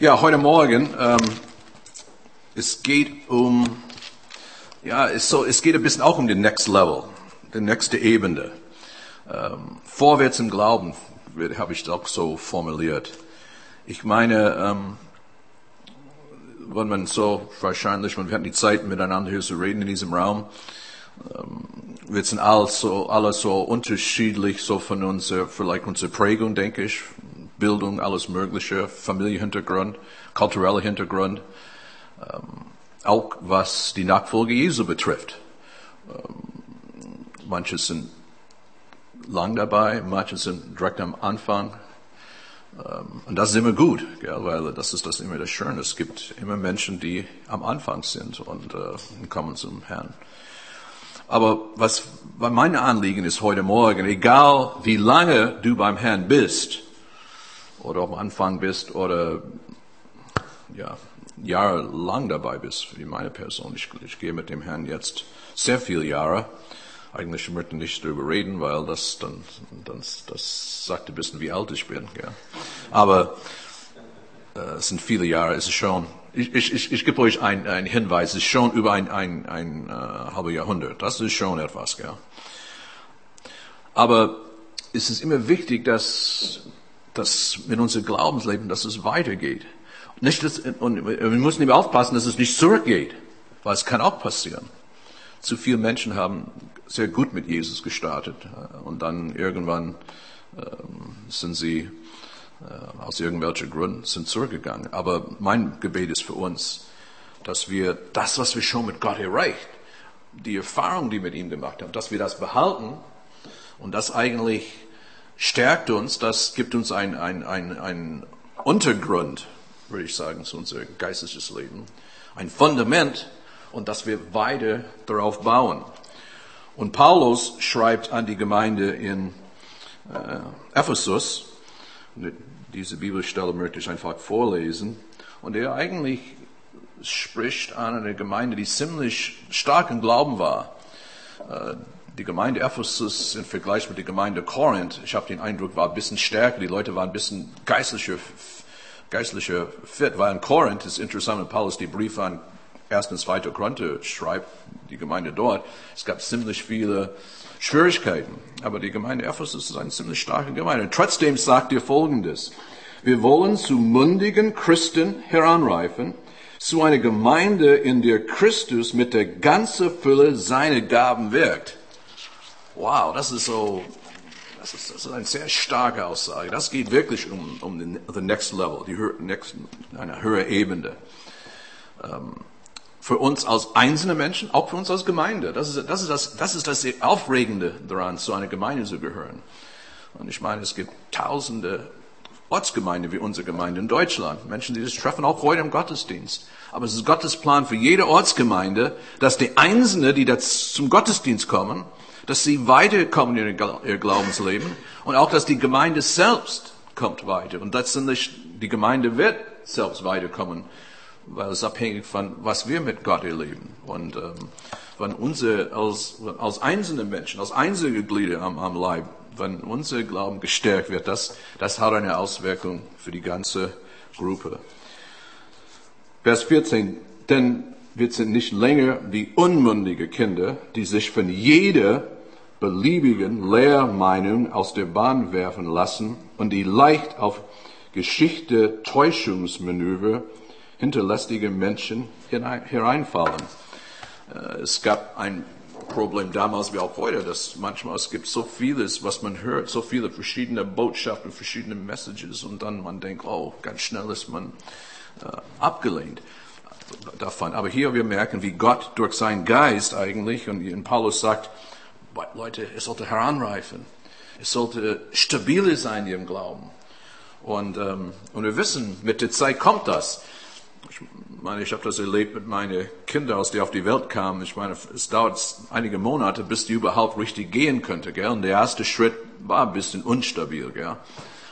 Ja, heute Morgen, ähm, es geht um, ja, es, so, es geht ein bisschen auch um den Next Level, die nächste Ebene. Ähm, vorwärts im Glauben, habe ich auch so formuliert. Ich meine, ähm, wenn man so wahrscheinlich, wir hatten die Zeit miteinander hier zu reden in diesem Raum, ähm, wir sind alles so, alles so unterschiedlich, so von unserer, vielleicht unserer Prägung, denke ich, Bildung, alles Mögliche, Familienhintergrund, kultureller Hintergrund, ähm, auch was die Nachfolge Jesu betrifft. Ähm, manche sind lang dabei, manche sind direkt am Anfang. Ähm, und das ist immer gut, gell, weil das ist das immer das Schöne. Es gibt immer Menschen, die am Anfang sind und äh, kommen zum Herrn. Aber was mein Anliegen ist heute Morgen, egal wie lange du beim Herrn bist, oder am Anfang bist oder ja, jahrelang dabei bist, wie meine Person. Ich, ich gehe mit dem Herrn jetzt sehr viele Jahre. Eigentlich möchte ich nicht darüber reden, weil das dann, dann das sagt ein bisschen, wie alt ich bin. Ja. Aber äh, es sind viele Jahre. Es ist schon. Ich, ich, ich, ich gebe euch einen Hinweis. Es ist schon über ein, ein, ein äh, halbes Jahrhundert. Das ist schon etwas. Gell. Aber es ist immer wichtig, dass dass in unserem Glaubensleben, dass es weitergeht. Nicht, dass, und wir müssen eben aufpassen, dass es nicht zurückgeht, weil es kann auch passieren. Zu viele Menschen haben sehr gut mit Jesus gestartet und dann irgendwann ähm, sind sie äh, aus irgendwelchen Gründen sind zurückgegangen. Aber mein Gebet ist für uns, dass wir das, was wir schon mit Gott erreicht, die Erfahrung, die wir mit ihm gemacht haben, dass wir das behalten und das eigentlich stärkt uns, das gibt uns ein, ein, ein, ein Untergrund, würde ich sagen, zu unserem geistliches Leben. Ein Fundament und dass wir weiter darauf bauen. Und Paulus schreibt an die Gemeinde in äh, Ephesus, diese Bibelstelle möchte ich einfach vorlesen, und er eigentlich spricht an eine Gemeinde, die ziemlich stark im Glauben war. Äh, die Gemeinde Ephesus im Vergleich mit der Gemeinde Korinth, ich habe den Eindruck, war ein bisschen stärker. Die Leute waren ein bisschen geistlicher, geistlicher fit, weil in Korinth ist interessant, wenn Paulus die Briefe an 1. und 2. Korinther schreibt, die Gemeinde dort, es gab ziemlich viele Schwierigkeiten. Aber die Gemeinde Ephesus ist eine ziemlich starke Gemeinde. Trotzdem sagt ihr Folgendes. Wir wollen zu mundigen Christen heranreifen, zu einer Gemeinde, in der Christus mit der ganzen Fülle seine Gaben wirkt. Wow, das ist so, das ist, das ist eine sehr starke Aussage. Das geht wirklich um, um den the next level, die next, eine höhere Ebene. Ähm, für uns als einzelne Menschen, auch für uns als Gemeinde. Das ist, das ist das, das ist das Aufregende daran, zu einer Gemeinde zu gehören. Und ich meine, es gibt tausende Ortsgemeinden wie unsere Gemeinde in Deutschland. Menschen, die das treffen, auch heute im Gottesdienst. Aber es ist Gottes Plan für jede Ortsgemeinde, dass die Einzelnen, die zum Gottesdienst kommen, dass sie weiterkommen in ihr Glaubensleben und auch, dass die Gemeinde selbst kommt weiter. Und letztendlich, die Gemeinde wird selbst weiterkommen, weil es abhängig von, was wir mit Gott erleben. Und ähm, wenn unsere, als, als einzelne Menschen, als einzelne Glieder am, am Leib, wenn unser Glauben gestärkt wird, das, das hat eine Auswirkung für die ganze Gruppe. Vers 14. Denn wir sind nicht länger wie unmündige Kinder, die sich von jeder beliebigen Lehrmeinung aus der Bahn werfen lassen und die leicht auf Geschichte Täuschungsmanöver hinterlästige Menschen hereinfallen. Äh, es gab ein Problem damals wie auch heute, dass manchmal es gibt so vieles, was man hört, so viele verschiedene Botschaften, verschiedene Messages und dann man denkt, oh, ganz schnell ist man äh, abgelehnt davon. Aber hier wir merken, wie Gott durch seinen Geist eigentlich, und Paulus sagt, Leute, es sollte heranreifen. Es sollte stabiler sein im Glauben. Und, ähm, und wir wissen, mit der Zeit kommt das. Ich meine, ich habe das erlebt mit meinen Kindern, als die auf die Welt kamen. Ich meine, es dauert einige Monate, bis die überhaupt richtig gehen könnte. Gell? Und der erste Schritt war ein bisschen unstabil. Gell?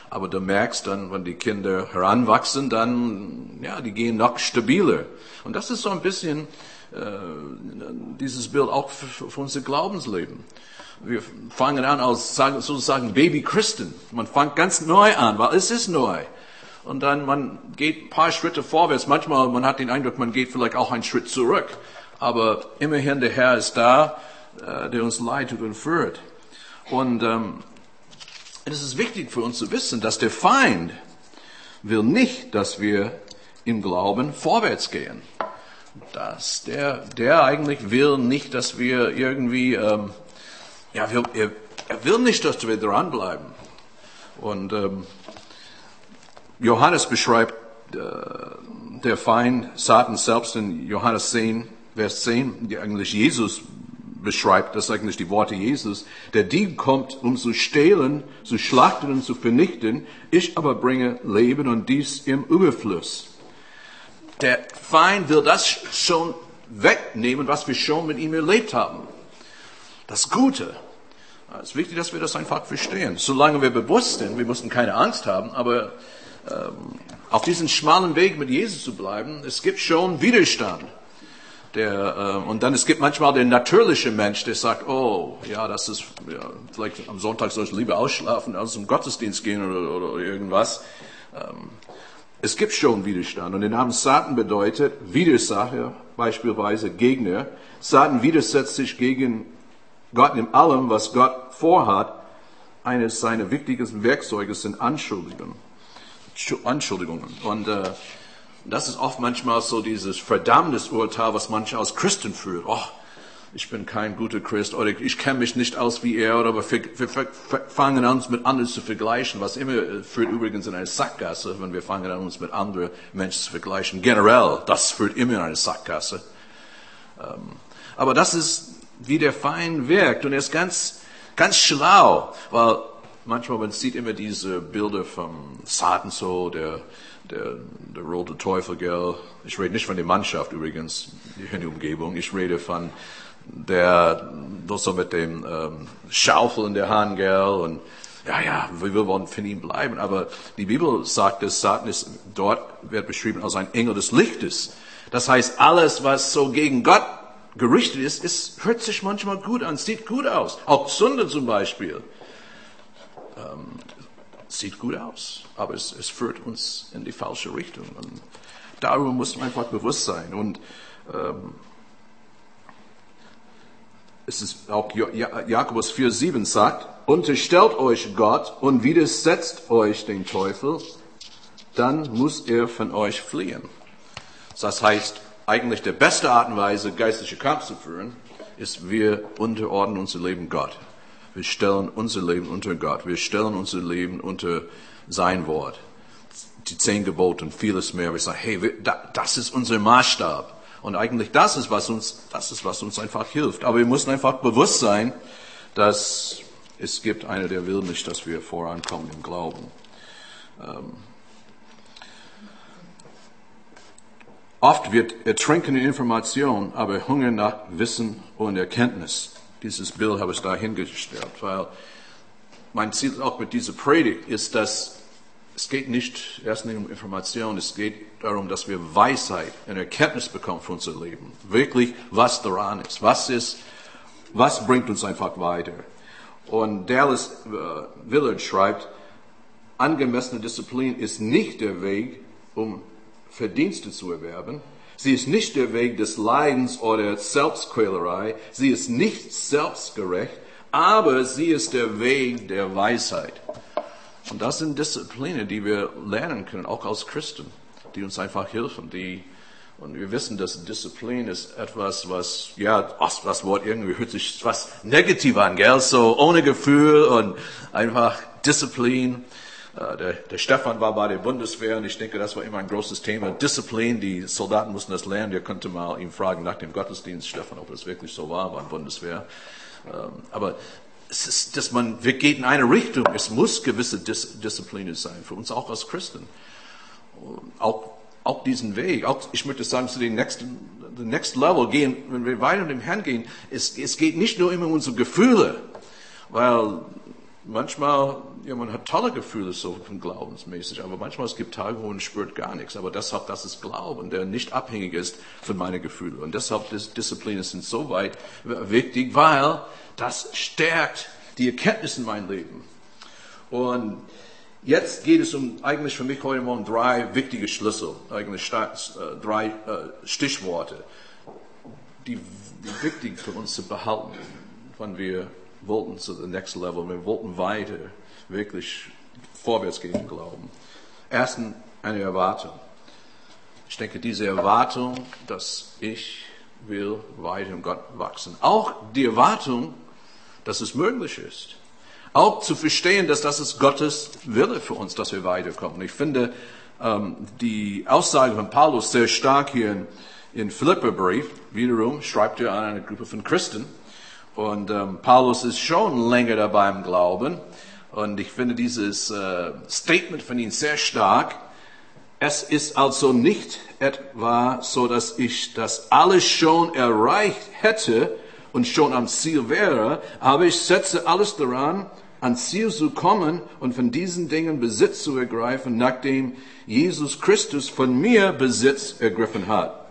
Aber du merkst dann, wenn die Kinder heranwachsen, dann, ja, die gehen noch stabiler. Und das ist so ein bisschen dieses Bild auch für, für unser Glaubensleben. Wir fangen an als sozusagen Baby-Christen. Man fängt ganz neu an, weil es ist neu. und dann man geht ein paar Schritte vorwärts. Manchmal man hat den Eindruck, man geht vielleicht auch einen Schritt zurück. Aber immerhin der Herr ist da, äh, der uns leitet und führt. Und ähm, es ist wichtig für uns zu wissen, dass der Feind will nicht, dass wir im Glauben vorwärts gehen. Dass der, der eigentlich will nicht, dass wir irgendwie, ähm, ja, wir, er, er will nicht, dass wir dranbleiben. Und ähm, Johannes beschreibt äh, der Feind Satan selbst in Johannes 10, Vers 10, die eigentlich Jesus beschreibt, das ist eigentlich die Worte Jesus. Der Dieb kommt, um zu stehlen, zu schlachten und zu vernichten. Ich aber bringe Leben und dies im Überfluss. Der Feind will das schon wegnehmen, was wir schon mit ihm erlebt haben. Das Gute. Es ist wichtig, dass wir das einfach verstehen. Solange wir bewusst sind, wir müssen keine Angst haben, aber ähm, auf diesem schmalen Weg mit Jesus zu bleiben, es gibt schon Widerstand. Der, äh, und dann es gibt manchmal den natürliche Mensch, der sagt, oh, ja, das ist, ja, vielleicht am Sonntag soll ich lieber ausschlafen, als zum Gottesdienst gehen oder, oder irgendwas. Ähm, es gibt schon Widerstand. Und der Name Satan bedeutet Widersacher, beispielsweise Gegner. Satan widersetzt sich gegen Gott in allem, was Gott vorhat. Eines seiner wichtigsten Werkzeuge sind Anschuldigungen. Anschuldigungen. Und äh, das ist oft manchmal so dieses Verdammnisurteil, was manche aus Christen führt. Oh, ich bin kein guter Christ oder ich kenne mich nicht aus wie er oder wir, fangen an, uns mit anderen zu vergleichen, was immer äh, führt übrigens in eine Sackgasse, wenn wir fangen an, uns mit anderen Menschen zu vergleichen. Generell, das führt immer in eine Sackgasse. Ähm, aber das ist, wie der Feind wirkt und er ist ganz, ganz schlau, weil manchmal man sieht immer diese Bilder vom Satan so, der der, der rote Teufel, gell. Ich rede nicht von der Mannschaft übrigens, in der Umgebung. Ich rede von der, das so mit dem ähm, Schaufel in der Hand, gell. Und ja, ja, wir wollen von ihm bleiben. Aber die Bibel sagt, dass Satan ist, dort wird beschrieben als ein Engel des Lichtes. Das heißt, alles, was so gegen Gott gerichtet ist, ist hört sich manchmal gut an, sieht gut aus. Auch Sünde zum Beispiel. Ähm, sieht gut aus, aber es, es führt uns in die falsche Richtung. Und darüber muss man einfach bewusst sein. Und ähm, es ist auch Jakobus 4,7 sagt, unterstellt euch Gott und widersetzt euch den Teufel, dann muss er von euch fliehen. Das heißt, eigentlich der beste Art und Weise, geistliche Kampf zu führen, ist, wir unterordnen unser Leben Gott. Wir stellen unser Leben unter Gott. Wir stellen unser Leben unter sein Wort. Die zehn Gebote und vieles mehr. Wir sagen, hey, das ist unser Maßstab. Und eigentlich das ist, was uns, das ist, was uns einfach hilft. Aber wir müssen einfach bewusst sein, dass es gibt einer, der will nicht, dass wir vorankommen im Glauben. Ähm, oft wird Ertrinken in Information, aber Hunger nach Wissen und Erkenntnis dieses Bild habe ich da hingestellt, weil mein Ziel auch mit dieser Predigt ist, dass es geht nicht erst nicht um Information, es geht darum, dass wir Weisheit und Erkenntnis bekommen für unser Leben. Wirklich, was daran ist. Was ist, was bringt uns einfach weiter? Und Dallas äh, Willard schreibt, angemessene Disziplin ist nicht der Weg, um Verdienste zu erwerben, Sie ist nicht der Weg des Leidens oder Selbstquälerei. Sie ist nicht selbstgerecht, aber sie ist der Weg der Weisheit. Und das sind Disziplinen, die wir lernen können, auch als Christen, die uns einfach helfen, die und wir wissen, dass Disziplin ist etwas, was, ja, das Wort irgendwie hört sich was negativ an, gell? So ohne Gefühl und einfach Disziplin. Äh, der, der Stefan war bei der Bundeswehr und ich denke, das war immer ein großes Thema. Disziplin, die Soldaten mussten das lernen. Ihr könnte mal ihn fragen nach dem Gottesdienst, Stefan, ob das wirklich so war bei der Bundeswehr. Ähm, aber es ist, dass man, wir gehen in eine Richtung. Es muss gewisse Dis Disziplin sein, für uns auch als Christen. Auch, auch diesen Weg, auch, ich möchte sagen, zu den nächsten, the next level gehen, wenn wir weiter mit dem Herrn gehen, es, es geht nicht nur immer um unsere Gefühle, weil manchmal, ja, man hat tolle Gefühle so von glaubensmäßig, aber manchmal es gibt Tage, wo man spürt gar nichts. Aber deshalb, das ist Glauben, der nicht abhängig ist von meinen Gefühlen. Und deshalb ist Disziplin ist insoweit wichtig, weil das stärkt die Erkenntnis in meinem Leben. Und Jetzt geht es um eigentlich für mich heute Morgen drei wichtige Schlüssel, eigentlich äh, drei äh, Stichworte, die wichtig für uns zu behalten, wenn wir wollten zu the next level, wir wollten weiter wirklich vorwärts gehen Glauben. Erstens eine Erwartung. Ich denke, diese Erwartung, dass ich will weiter in Gott wachsen. Auch die Erwartung, dass es möglich ist. Auch zu verstehen, dass das ist Gottes Wille für uns, dass wir weiterkommen. Ich finde ähm, die Aussage von Paulus sehr stark hier in, in Philipperbrief. Wiederum schreibt er an eine Gruppe von Christen. Und ähm, Paulus ist schon länger dabei im Glauben. Und ich finde dieses äh, Statement von ihm sehr stark. Es ist also nicht etwa so, dass ich das alles schon erreicht hätte und schon am Ziel wäre, aber ich setze alles daran, ans Ziel zu kommen und von diesen Dingen Besitz zu ergreifen, nachdem Jesus Christus von mir Besitz ergriffen hat.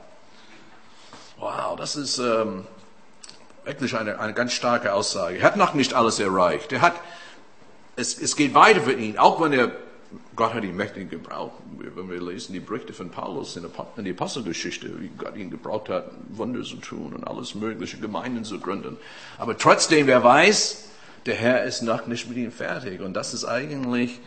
Wow, das ist ähm, wirklich eine, eine ganz starke Aussage. Er hat noch nicht alles erreicht. Er hat, es, es geht weiter für ihn, auch wenn er, Gott hat ihn mächtig gebraucht. Wenn wir lesen die Berichte von Paulus in der Apostelgeschichte, wie Gott ihn gebraucht hat, Wunder zu tun und alles mögliche Gemeinden zu gründen. Aber trotzdem, wer weiß, der Herr ist noch nicht mit ihm fertig. Und das ist eigentlich,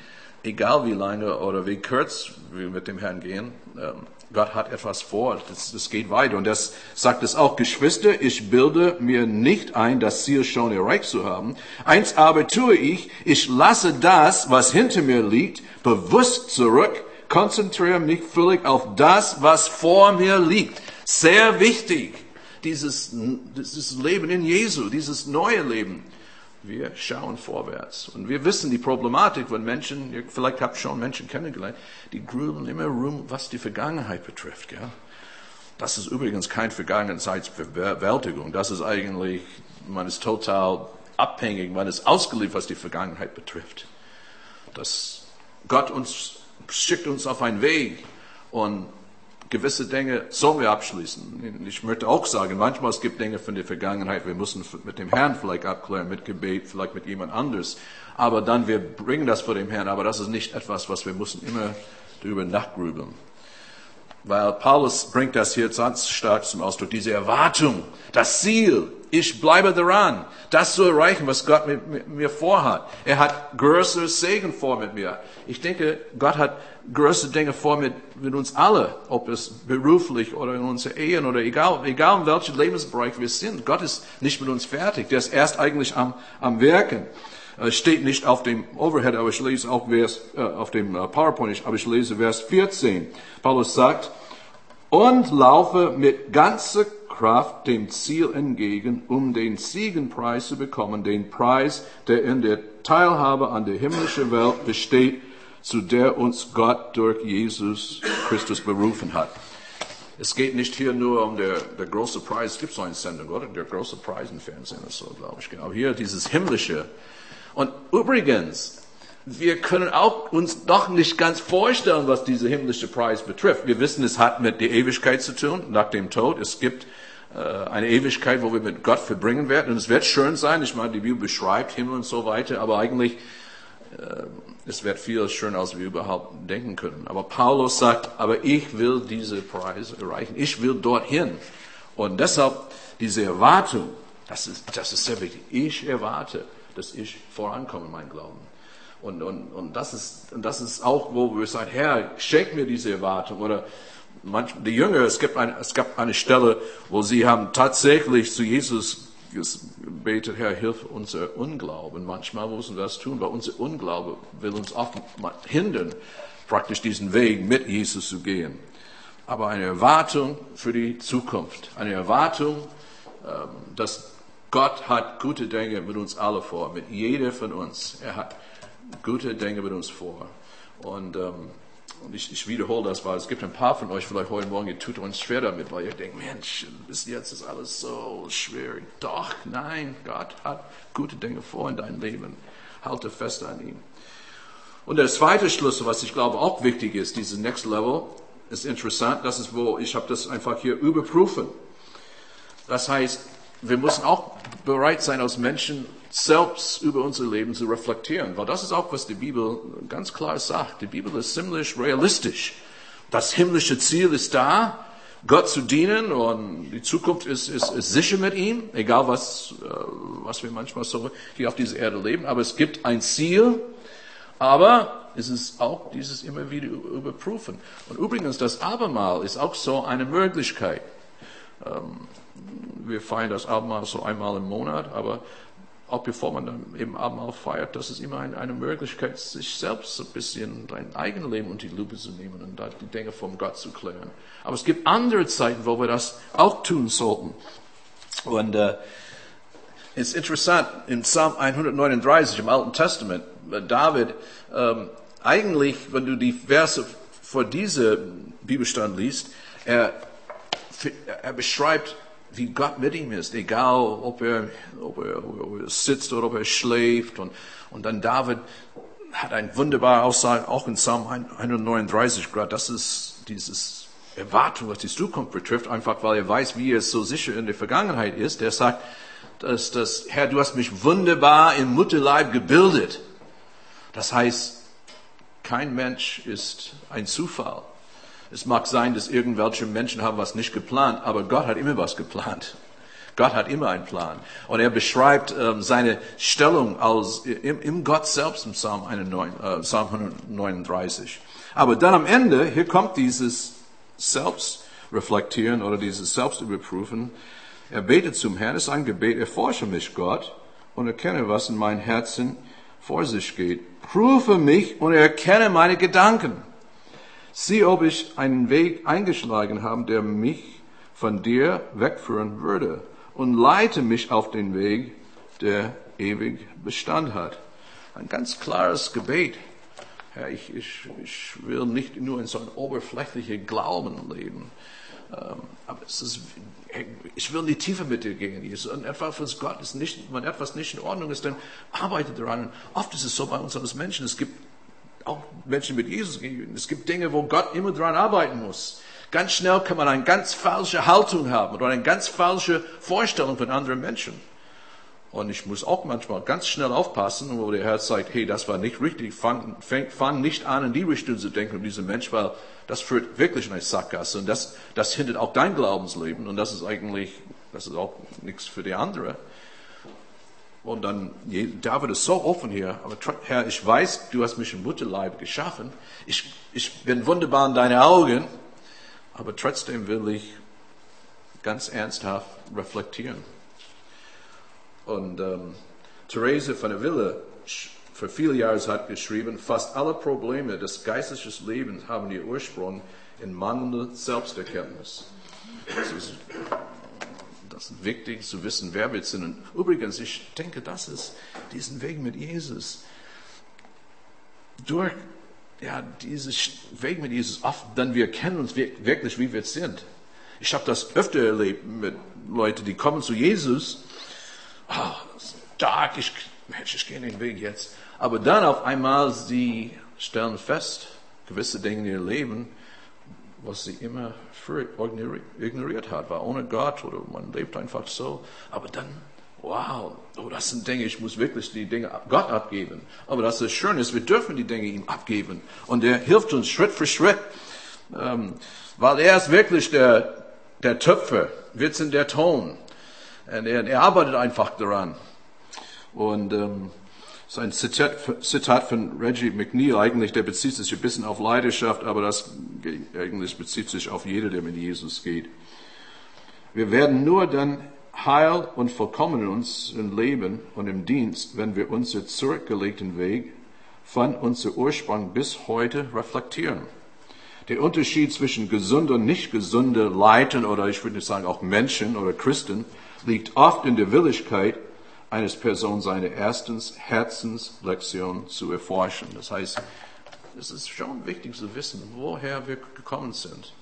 egal wie lange oder wie kurz wir mit dem Herrn gehen, ähm, Gott hat etwas vor, das, das geht weiter. Und das sagt es auch, Geschwister, ich bilde mir nicht ein, das Ziel schon erreicht zu haben. Eins aber tue ich, ich lasse das, was hinter mir liegt, bewusst zurück, konzentriere mich völlig auf das, was vor mir liegt. Sehr wichtig, dieses, dieses Leben in Jesu, dieses neue Leben. Wir schauen vorwärts. Und wir wissen die Problematik, wenn Menschen, ihr vielleicht habt schon Menschen kennengelernt, die grübeln immer rum, was die Vergangenheit betrifft. Gell? Das ist übrigens kein Vergangenheitsbewältigung. Das ist eigentlich, man ist total abhängig, man ist ausgeliefert, was die Vergangenheit betrifft. Das Gott uns schickt uns auf einen Weg und gewisse Dinge sollen wir abschließen. Ich möchte auch sagen, manchmal es gibt Dinge von der Vergangenheit, wir müssen mit dem Herrn vielleicht abklären, mit Gebet, vielleicht mit jemand anders. Aber dann wir bringen das vor dem Herrn. Aber das ist nicht etwas, was wir müssen immer darüber nachgrübeln. Weil Paulus bringt das hier ganz stark zum Ausdruck, diese Erwartung, das Ziel, ich bleibe daran, das zu erreichen, was Gott mit, mir vorhat. Er hat größeres Segen vor mit mir. Ich denke, Gott hat größere Dinge vor mit, mit uns alle, ob es beruflich oder in unserer Ehen oder egal, egal in welchem Lebensbereich wir sind. Gott ist nicht mit uns fertig. Der ist erst eigentlich am, am Werken. Es steht nicht auf dem Overhead, aber ich lese auch Vers, äh, auf dem äh, PowerPoint, aber ich lese Vers 14. Paulus sagt, und laufe mit ganzer Kraft dem Ziel entgegen, um den Siegenpreis zu bekommen, den Preis, der in der Teilhabe an der himmlischen Welt besteht, zu der uns Gott durch Jesus Christus berufen hat. Es geht nicht hier nur um der, der große Preis, gibt so eine Sendung, oder? Der große Preis im Fernsehen ist so, glaube ich, genau. Hier dieses himmlische. Und übrigens, wir können auch uns doch nicht ganz vorstellen, was dieser himmlische Preis betrifft. Wir wissen, es hat mit der Ewigkeit zu tun, nach dem Tod. Es gibt äh, eine Ewigkeit, wo wir mit Gott verbringen werden. Und es wird schön sein. Ich meine, die Bibel beschreibt Himmel und so weiter, aber eigentlich, äh, es wird viel schöner, als wir überhaupt denken können. Aber Paulus sagt, aber ich will diese Preise erreichen. Ich will dorthin. Und deshalb diese Erwartung, das ist, das ist sehr wichtig. Ich erwarte, dass ich vorankomme in meinem Glauben. Und, und, und, das ist, und das ist auch, wo wir sagen, Herr, schenk mir diese Erwartung. Oder manch, die Jünger, es gibt, eine, es gab eine Stelle, wo sie haben tatsächlich zu Jesus gebetet, Herr, hilf unser Unglauben. Manchmal müssen wir das tun, weil unser Unglaube will uns oft hindern, praktisch diesen Weg mit Jesus zu gehen. Aber eine Erwartung für die Zukunft, eine Erwartung, ähm, dass Gott hat gute Dinge mit uns alle vor, mit jeder von uns. Er hat gute Dinge mit uns vor. Und ähm, und ich, ich wiederhole das, weil es gibt ein paar von euch vielleicht heute Morgen, ihr tut uns schwer damit, weil ihr denkt, Mensch, bis jetzt ist alles so schwer. Doch, nein, Gott hat gute Dinge vor in deinem Leben. Halte fest an ihm. Und der zweite Schlüssel, was ich glaube auch wichtig ist, dieses Next Level, ist interessant. Das ist, wo ich habe das einfach hier überprüfen. Das heißt, wir müssen auch bereit sein, als Menschen selbst über unser Leben zu reflektieren. Weil das ist auch, was die Bibel ganz klar sagt. Die Bibel ist ziemlich realistisch. Das himmlische Ziel ist da, Gott zu dienen und die Zukunft ist, ist, ist sicher mit ihm, egal was, äh, was wir manchmal so hier auf dieser Erde leben. Aber es gibt ein Ziel, aber es ist auch dieses immer wieder überprüfen. Und übrigens, das Abermal ist auch so eine Möglichkeit. Ähm, wir feiern das Abendmahl so einmal im Monat, aber auch bevor man eben Abendmahl feiert, das ist immer eine, Möglichkeit, sich selbst ein bisschen dein eigenes Leben unter die Lupe zu nehmen und da die Dinge vom Gott zu klären. Aber es gibt andere Zeiten, wo wir das auch tun sollten. Und äh, es ist interessant, in Psalm 139 im Alten Testament, äh, David, ähm, eigentlich, wenn du die Verse vor diesem Bibelstand liest, er, er beschreibt wie Gott mit ihm ist, egal ob er, ob er, ob er sitzt oder ob er schläft. Und, und dann David hat ein wunderbare Aussage, auch in Psalm 139 gerade, das ist dieses Erwartung, was die Zukunft betrifft, einfach weil er weiß, wie er so sicher in der Vergangenheit ist. Er sagt, dass, dass Herr, du hast mich wunderbar im Mutterleib gebildet. Das heißt, kein Mensch ist ein Zufall. Es mag sein, dass irgendwelche Menschen haben was nicht geplant, aber Gott hat immer was geplant. Gott hat immer einen Plan. Und er beschreibt ähm, seine Stellung als, im, im Gott selbst im Psalm, 109, äh, Psalm 139. Aber dann am Ende, hier kommt dieses Selbstreflektieren oder dieses Selbstüberprüfen. Er betet zum Herrn, ist ein Gebet, erforsche mich Gott und erkenne, was in meinem Herzen vor sich geht. Prüfe mich und erkenne meine Gedanken. Sieh, ob ich einen Weg eingeschlagen habe, der mich von dir wegführen würde und leite mich auf den Weg, der ewig Bestand hat. Ein ganz klares Gebet. Herr, ich, ich, ich will nicht nur in so einem oberflächlichen Glauben leben, ähm, aber es ist, ich will in die Tiefe mit dir gehen. Und etwas, was Gott ist nicht, wenn etwas nicht in Ordnung ist, dann arbeite daran. Und oft ist es so bei uns als Menschen, es gibt Menschen mit Jesus Es gibt Dinge, wo Gott immer dran arbeiten muss. Ganz schnell kann man eine ganz falsche Haltung haben oder eine ganz falsche Vorstellung von anderen Menschen. Und ich muss auch manchmal ganz schnell aufpassen, wo der Herr sagt, hey, das war nicht richtig, fang, fang, fang nicht an, in die Richtung zu denken um diesen Mensch, weil das führt wirklich in eine Sackgasse und das, das hindert auch dein Glaubensleben und das ist eigentlich, das ist auch nichts für die andere. Und dann, David ist so offen hier, aber Herr, ich weiß, du hast mich im Mutterleib geschaffen. Ich, ich bin wunderbar in deinen Augen, aber trotzdem will ich ganz ernsthaft reflektieren. Und ähm, Therese von der Wille für viele Jahre hat geschrieben, fast alle Probleme des geistlichen Lebens haben ihr Ursprung in mangelnder Selbsterkenntnis. Wichtig zu wissen, wer wir sind. Und übrigens, ich denke, das ist diesen Weg mit Jesus. Durch ja, diesen Weg mit Jesus, oft dann wir kennen uns wirklich, wie wir sind. Ich habe das öfter erlebt mit Leuten, die kommen zu Jesus. Oh, stark, ich, Mensch, ich gehe den Weg jetzt. Aber dann auf einmal, sie stellen fest, gewisse Dinge in ihr Leben, was sie immer ignoriert hat, war ohne Gott oder man lebt einfach so. Aber dann, wow, oh, das sind Dinge, ich muss wirklich die Dinge Gott abgeben. Aber das ist schön ist, wir dürfen die Dinge ihm abgeben. Und er hilft uns Schritt für Schritt, ähm, weil er ist wirklich der, der Töpfer, wir sind der Ton. Und er, er arbeitet einfach daran. Und ähm, sein Zitat, Zitat von Reggie McNeil, eigentlich, der bezieht sich ein bisschen auf Leidenschaft, aber das eigentlich bezieht sich auf jeder, der mit Jesus geht. Wir werden nur dann heil und vollkommen in uns im Leben und im Dienst, wenn wir unseren zurückgelegten Weg von unserem Ursprung bis heute reflektieren. Der Unterschied zwischen gesund und nicht gesunder Leiten oder ich würde nicht sagen auch Menschen oder Christen liegt oft in der Willigkeit, eines Person seine erstens Herzenslektion zu erforschen. Das heißt, es ist schon wichtig zu wissen, woher wir gekommen sind.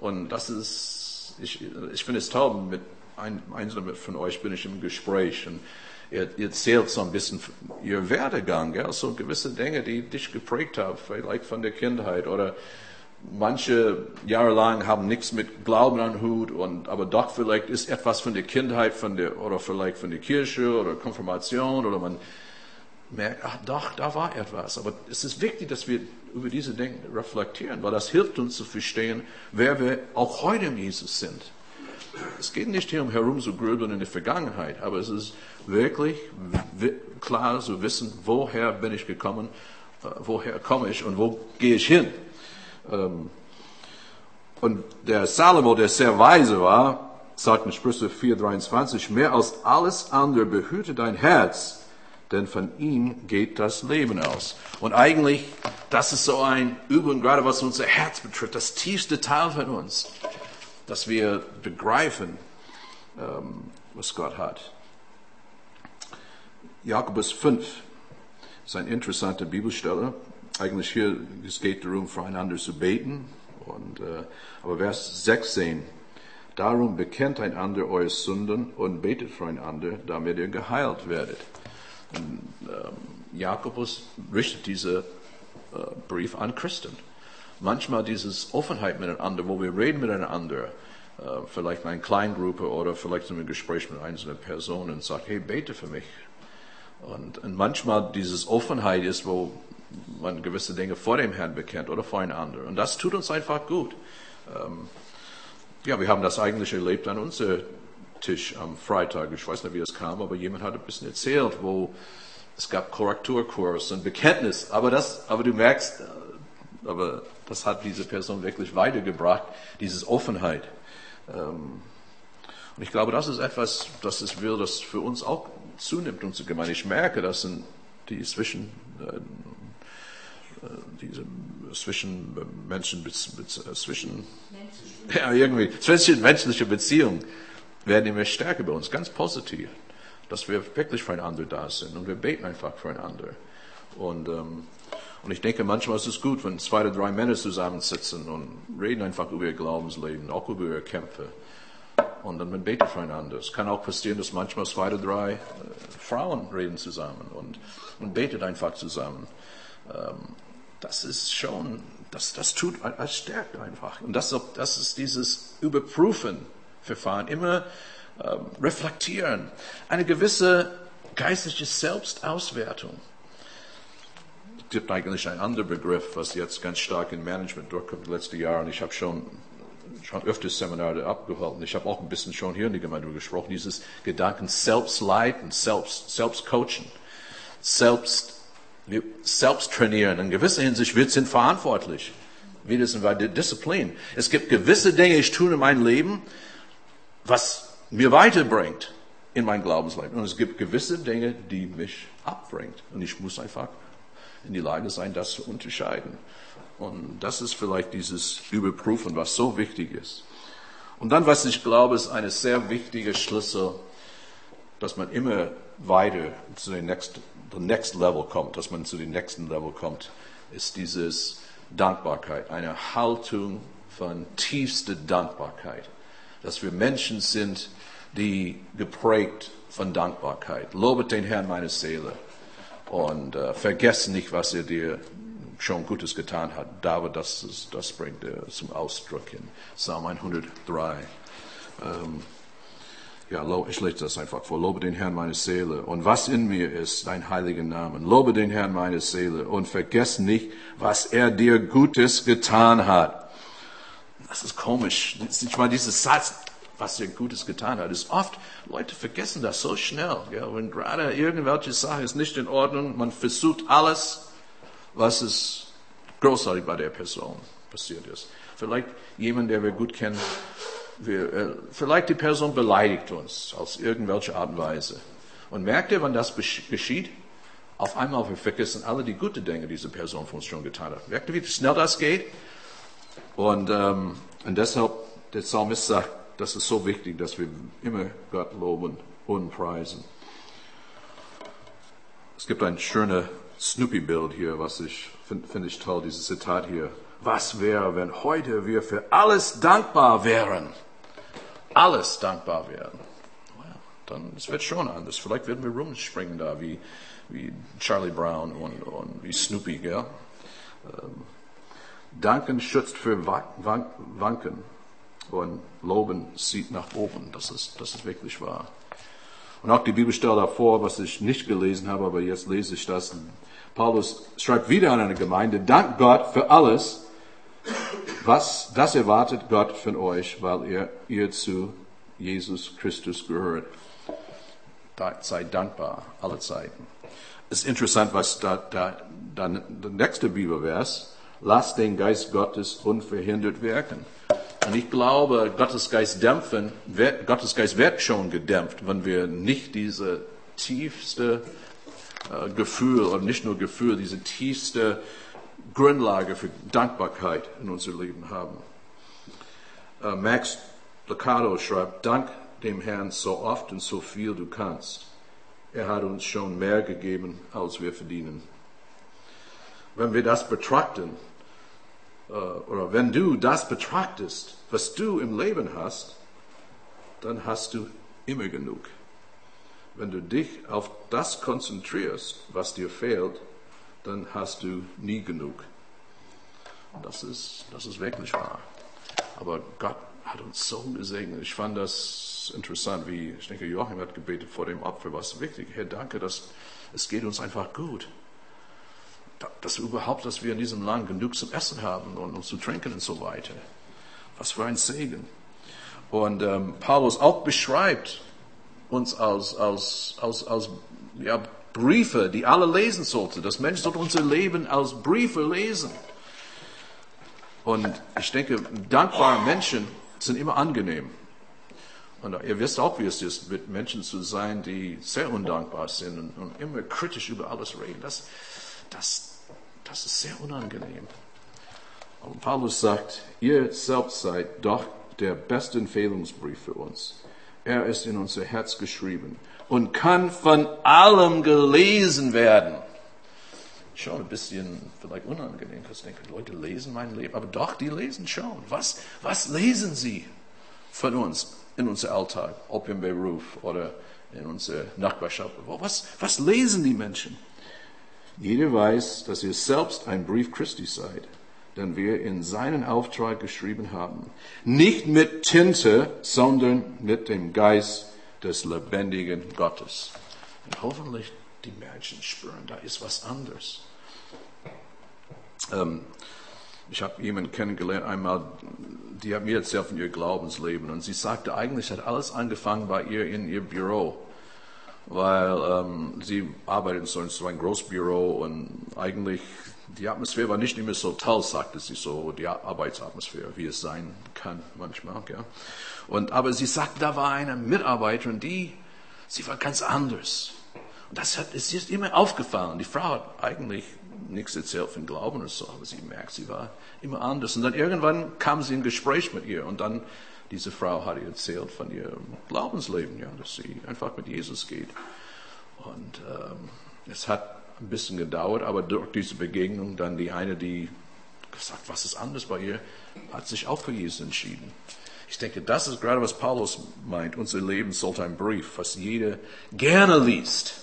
Und das ist, ich, ich finde es toll, mit ein, einzelnen von euch bin ich im Gespräch und ihr, ihr erzählt so ein bisschen ihr Werdegang, ja, so gewisse Dinge, die dich geprägt haben, vielleicht von der Kindheit oder manche jahrelang haben nichts mit Glauben an Hut und aber doch vielleicht ist etwas von der Kindheit von der oder vielleicht von der Kirche oder Konfirmation oder man merkt, ach doch, da war etwas. Aber es ist wichtig, dass wir über diese Dinge reflektieren, weil das hilft uns zu verstehen, wer wir auch heute im Jesus sind. Es geht nicht hier um herum zu grübeln in der Vergangenheit, aber es ist wirklich klar zu wissen, woher bin ich gekommen, äh, woher komme ich und wo gehe ich hin. Ähm, und der Salomo, der sehr weise war, sagt in Sprüche 4,23, mehr als alles andere behüte dein Herz, denn von ihm geht das Leben aus. Und eigentlich, das ist so ein Übung, gerade was unser Herz betrifft, das tiefste Teil von uns, dass wir begreifen, ähm, was Gott hat. Jakobus 5 ist ein interessanter Bibelstelle. Eigentlich hier, es geht darum, füreinander zu beten. Und, äh, aber Vers 16, darum bekennt einander eure Sünden und betet füreinander, damit ihr geheilt werdet. Und, ähm, Jakobus richtet diesen äh, Brief an Christen. Manchmal dieses Offenheit miteinander, wo wir reden miteinander, äh, vielleicht in einer Kleingruppe oder vielleicht in einem Gespräch mit einzelnen Personen und sagt, hey, bete für mich. Und, und manchmal dieses Offenheit ist, wo man gewisse Dinge vor dem Herrn bekennt oder voreinander. Und das tut uns einfach gut. Ähm, ja, wir haben das eigentlich erlebt an unserem Tisch am Freitag. Ich weiß nicht, wie es kam, aber jemand hat ein bisschen erzählt, wo es gab Korrekturkurs und Bekenntnis. Aber das, aber du merkst, äh, aber das hat diese Person wirklich weitergebracht, diese Offenheit. Ähm, und ich glaube, das ist etwas, das ist, will, das für uns auch zunimmt, unsere Gemeinde. Ich merke, das sind die zwischen, äh diese zwischen Menschen, äh, zwischen, ja, irgendwie, zwischenmenschliche Beziehungen werden immer stärker bei uns, ganz positiv, dass wir wirklich füreinander da sind und wir beten einfach füreinander. Und, ähm, und ich denke, manchmal ist es gut, wenn zwei oder drei Männer zusammensitzen und reden einfach über ihr Glaubensleben, auch über ihre Kämpfe und dann man betet füreinander. Es kann auch passieren, dass manchmal zwei oder drei äh, Frauen reden zusammen und, und betet einfach zusammen. Ähm, das ist schon, das, das tut, das stärkt einfach. Und das, das ist dieses Überprüfen Verfahren, immer ähm, reflektieren, eine gewisse geistliche Selbstauswertung. Es gibt eigentlich einen anderen Begriff, was jetzt ganz stark im Management durchkommt, letzte Jahre, und ich habe schon schon öfters Seminare abgehalten. Ich habe auch ein bisschen schon hier in der Gemeinde gesprochen, dieses Gedanken Selbstleiten, Selbst, Selbstcoachen, Selbst, selbst trainieren. In gewisser Hinsicht, wir sind verantwortlich. Wie das bei Disziplin. Es gibt gewisse Dinge, ich tue in meinem Leben, was mir weiterbringt in mein Glaubensleben. Und es gibt gewisse Dinge, die mich abbringt. Und ich muss einfach in die Lage sein, das zu unterscheiden. Und das ist vielleicht dieses Überprüfen, was so wichtig ist. Und dann, was ich glaube, ist eine sehr wichtige Schlüssel, dass man immer weiter zu dem next, the next level kommt, dass man zu dem nächsten Level kommt, ist dieses Dankbarkeit, eine Haltung von tiefster Dankbarkeit, dass wir Menschen sind, die geprägt von Dankbarkeit. Lobet den Herrn meine Seele und äh, vergesst nicht, was er dir schon Gutes getan hat. David, das, das bringt er zum Ausdruck in Psalm 103. Ähm, ja, ich lese das einfach vor. Lobe den Herrn meine Seele und was in mir ist, dein heiliger Namen. Lobe den Herrn meine Seele und vergess nicht, was er dir Gutes getan hat. Das ist komisch. Ich meine, dieses Satz, was er Gutes getan hat, ist oft, Leute vergessen das so schnell. Ja, wenn gerade irgendwelche Sache ist nicht in Ordnung, man versucht alles, was ist großartig bei der Person passiert ist. Vielleicht jemand, der wir gut kennen, wir, äh, vielleicht die Person beleidigt uns aus irgendwelcher Art und Weise. Und merkt ihr, wenn das geschieht? Auf einmal wir vergessen alle die guten Dinge, die diese Person für uns schon getan hat. Merkt ihr, wie schnell das geht? Und, ähm, und deshalb, der Psalmist sagt, das ist so wichtig, dass wir immer Gott loben und preisen. Es gibt ein schönes Snoopy-Bild hier, was ich finde find ich toll, dieses Zitat hier. Was wäre, wenn heute wir für alles dankbar wären? Alles dankbar wären. Dann es wird schon anders. Vielleicht werden wir rumspringen da wie, wie Charlie Brown und, und wie Snoopy, gell? Ähm, Danken schützt für Wanken und Loben sieht nach oben. Das ist, das ist wirklich wahr. Und auch die Bibelstelle davor, was ich nicht gelesen habe, aber jetzt lese ich das. Paulus schreibt wieder an eine Gemeinde, dank Gott für alles, was, das erwartet Gott von euch, weil ihr, ihr zu Jesus Christus gehört. Seid dankbar, alle Zeiten. Es ist interessant, was da, da, da der nächste Bibelvers, lasst den Geist Gottes unverhindert wirken. Und ich glaube, Gottes Geist dämpfen, wird, Gottes Geist wird schon gedämpft, wenn wir nicht diese tiefste äh, Gefühl, und nicht nur Gefühl, diese tiefste Grundlage für Dankbarkeit in unser Leben haben. Äh, Max Lucado schreibt, Dank dem Herrn so oft und so viel du kannst. Er hat uns schon mehr gegeben, als wir verdienen. Wenn wir das betrachten, äh, oder wenn du das betrachtest, was du im Leben hast, dann hast du immer genug. Wenn du dich auf das konzentrierst, was dir fehlt, dann hast du nie genug. Das ist, das ist wirklich wahr. Aber Gott hat uns so gesegnet. Ich fand das interessant, wie, ich denke, Joachim hat gebetet vor dem Opfer, was wichtig. Herr, danke, dass es geht uns einfach gut. Dass überhaupt, dass wir in diesem Land genug zum Essen haben und, und zu trinken und so weiter. Was für ein Segen. Und ähm, Paulus auch beschreibt uns als, als, als, als ja, Briefe, die alle lesen sollten. Das Mensch sollte unser Leben als Briefe lesen. Und ich denke, dankbare Menschen sind immer angenehm. Und ihr wisst auch, wie es ist, mit Menschen zu sein, die sehr undankbar sind und, und immer kritisch über alles reden. Das, das, das ist sehr unangenehm. Und Paulus sagt, ihr selbst seid doch der beste Empfehlungsbrief für uns. Er ist in unser Herz geschrieben und kann von allem gelesen werden. Schon ein bisschen vielleicht unangenehm, dass ich denke, Leute lesen mein Leben, aber doch, die lesen schon. Was, was lesen sie von uns in unser Alltag, ob im Beruf oder in unserer Nachbarschaft? Was, was lesen die Menschen? Jeder weiß, dass ihr selbst ein Brief Christi seid den wir in seinen Auftrag geschrieben haben. Nicht mit Tinte, sondern mit dem Geist des lebendigen Gottes. Und hoffentlich die Menschen spüren, da ist was anderes. Ähm, ich habe jemanden kennengelernt einmal, die hat mir erzählt von ihr Glaubensleben und sie sagte, eigentlich hat alles angefangen bei ihr in ihr Büro, weil ähm, sie arbeitet in so, so ein Großbüro und eigentlich die Atmosphäre war nicht immer so toll, sagte sie so, die Arbeitsatmosphäre, wie es sein kann manchmal. Ja. Und, aber sie sagte, da war eine Mitarbeiterin, die, sie war ganz anders. Und das hat, es ist immer aufgefallen. Die Frau hat eigentlich nichts erzählt von Glauben oder so, aber sie merkt, sie war immer anders. Und dann irgendwann kam sie in Gespräch mit ihr und dann diese Frau hat ihr erzählt von ihrem Glaubensleben, ja, dass sie einfach mit Jesus geht. Und ähm, es hat ein bisschen gedauert, aber durch diese Begegnung dann die eine, die gesagt, was ist anders bei ihr, hat sich auch für Jesus entschieden. Ich denke, das ist gerade, was Paulus meint. Unser Leben sollte ein Brief, was jeder gerne liest.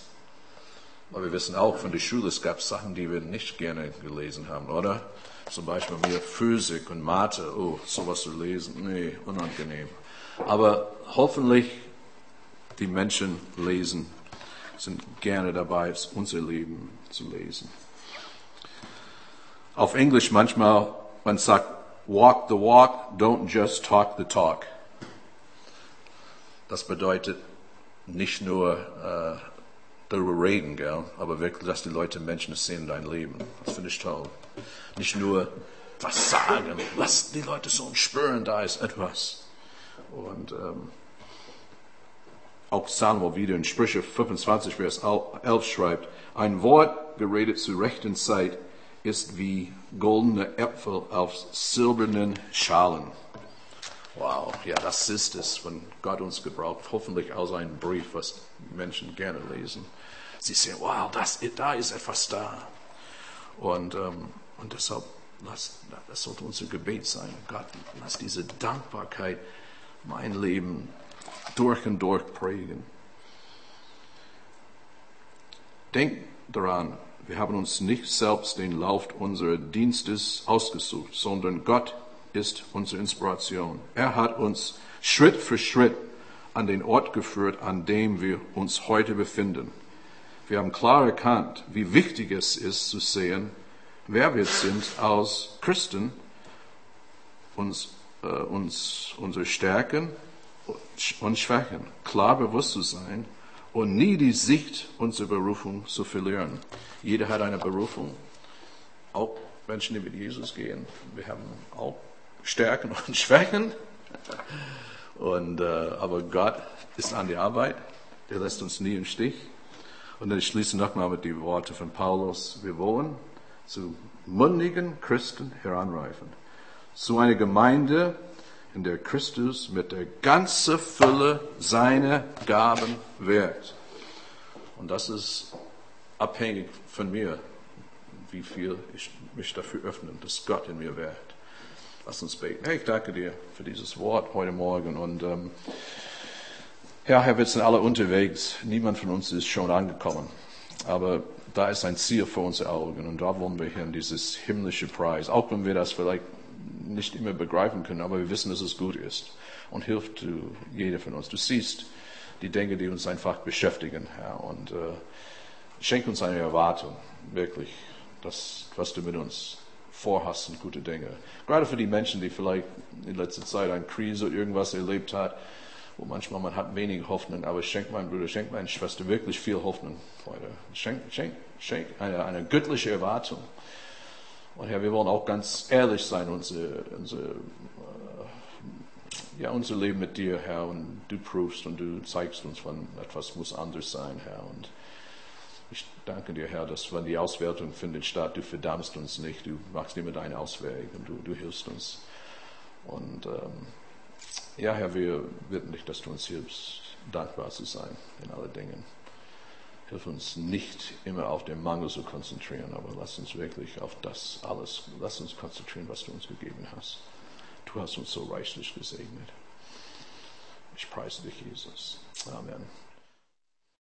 Aber wir wissen auch von der Schule, es gab Sachen, die wir nicht gerne gelesen haben, oder? Zum Beispiel mir Physik und Mathe, oh, sowas zu lesen, nee, unangenehm. Aber hoffentlich die Menschen lesen sind gerne dabei, unser Leben zu lesen. Auf Englisch manchmal, man sagt, walk the walk, don't just talk the talk. Das bedeutet nicht nur äh, darüber reden, gell, aber wirklich, dass die Leute Menschen sehen in dein Leben. Das finde ich toll. Nicht nur was sagen, lass die Leute so spüren, da ist etwas. Und ähm, auch Salomo wieder in Sprüche 25, Vers 11 schreibt, ein Wort geredet zur rechten Zeit ist wie goldene Äpfel auf silbernen Schalen. Wow, ja, das ist es, von Gott uns gebraucht. Hoffentlich aus einem Brief, was Menschen gerne lesen. Sie sehen, wow, das, da ist etwas da. Und, ähm, und deshalb, lass, das sollte unser Gebet sein. Gott, lass diese Dankbarkeit mein Leben durch und durch prägen. Denk daran, wir haben uns nicht selbst den Lauf unseres Dienstes ausgesucht, sondern Gott ist unsere Inspiration. Er hat uns Schritt für Schritt an den Ort geführt, an dem wir uns heute befinden. Wir haben klar erkannt, wie wichtig es ist zu sehen, wer wir sind als Christen, uns, äh, uns unsere Stärken und Schwächen klar bewusst zu sein und nie die Sicht unserer Berufung zu verlieren. Jeder hat eine Berufung, auch Menschen, die mit Jesus gehen. Wir haben auch Stärken und Schwächen. Und, äh, aber Gott ist an der Arbeit. Der lässt uns nie im Stich. Und dann schließe ich nochmal mit den Worten von Paulus. Wir wollen zu mündigen Christen heranreifen. Zu einer Gemeinde, in der Christus mit der ganzen Fülle seiner Gaben wirkt. Und das ist abhängig von mir, wie viel ich mich dafür öffne, dass Gott in mir wirkt. Lass uns beten. Herr, ich danke dir für dieses Wort heute Morgen. Und ähm, ja, Herr, wir sind alle unterwegs. Niemand von uns ist schon angekommen. Aber da ist ein Ziel vor unseren Augen. Und da wollen wir hin, dieses himmlische Preis. Auch wenn wir das vielleicht nicht immer begreifen können, aber wir wissen, dass es gut ist und hilft jeder von uns. Du siehst die Dinge, die uns einfach beschäftigen, Herr, und äh, schenk uns eine Erwartung, wirklich, das, was du mit uns vorhast, sind gute Dinge. Gerade für die Menschen, die vielleicht in letzter Zeit eine Krise oder irgendwas erlebt hat, wo manchmal man hat wenig Hoffnung, aber schenk mein Bruder, schenk meine Schwester wirklich viel Hoffnung heute. Schenk, schenk, schenk eine, eine göttliche Erwartung und Herr, wir wollen auch ganz ehrlich sein, unser, unser, äh, ja, unser Leben mit dir, Herr. Und du prüfst und du zeigst uns, wann etwas muss anders sein, Herr. Und ich danke dir, Herr, dass wenn die Auswertung findet statt, du verdammst uns nicht, du machst immer deine Auswege und du, du hilfst uns. Und ähm, ja, Herr, wir bitten dich, dass du uns hilfst, dankbar zu sein in allen Dingen. Hilf uns nicht immer auf den Mangel zu konzentrieren, aber lass uns wirklich auf das alles, lass uns konzentrieren, was du uns gegeben hast. Du hast uns so reichlich gesegnet. Ich preise dich, Jesus. Amen.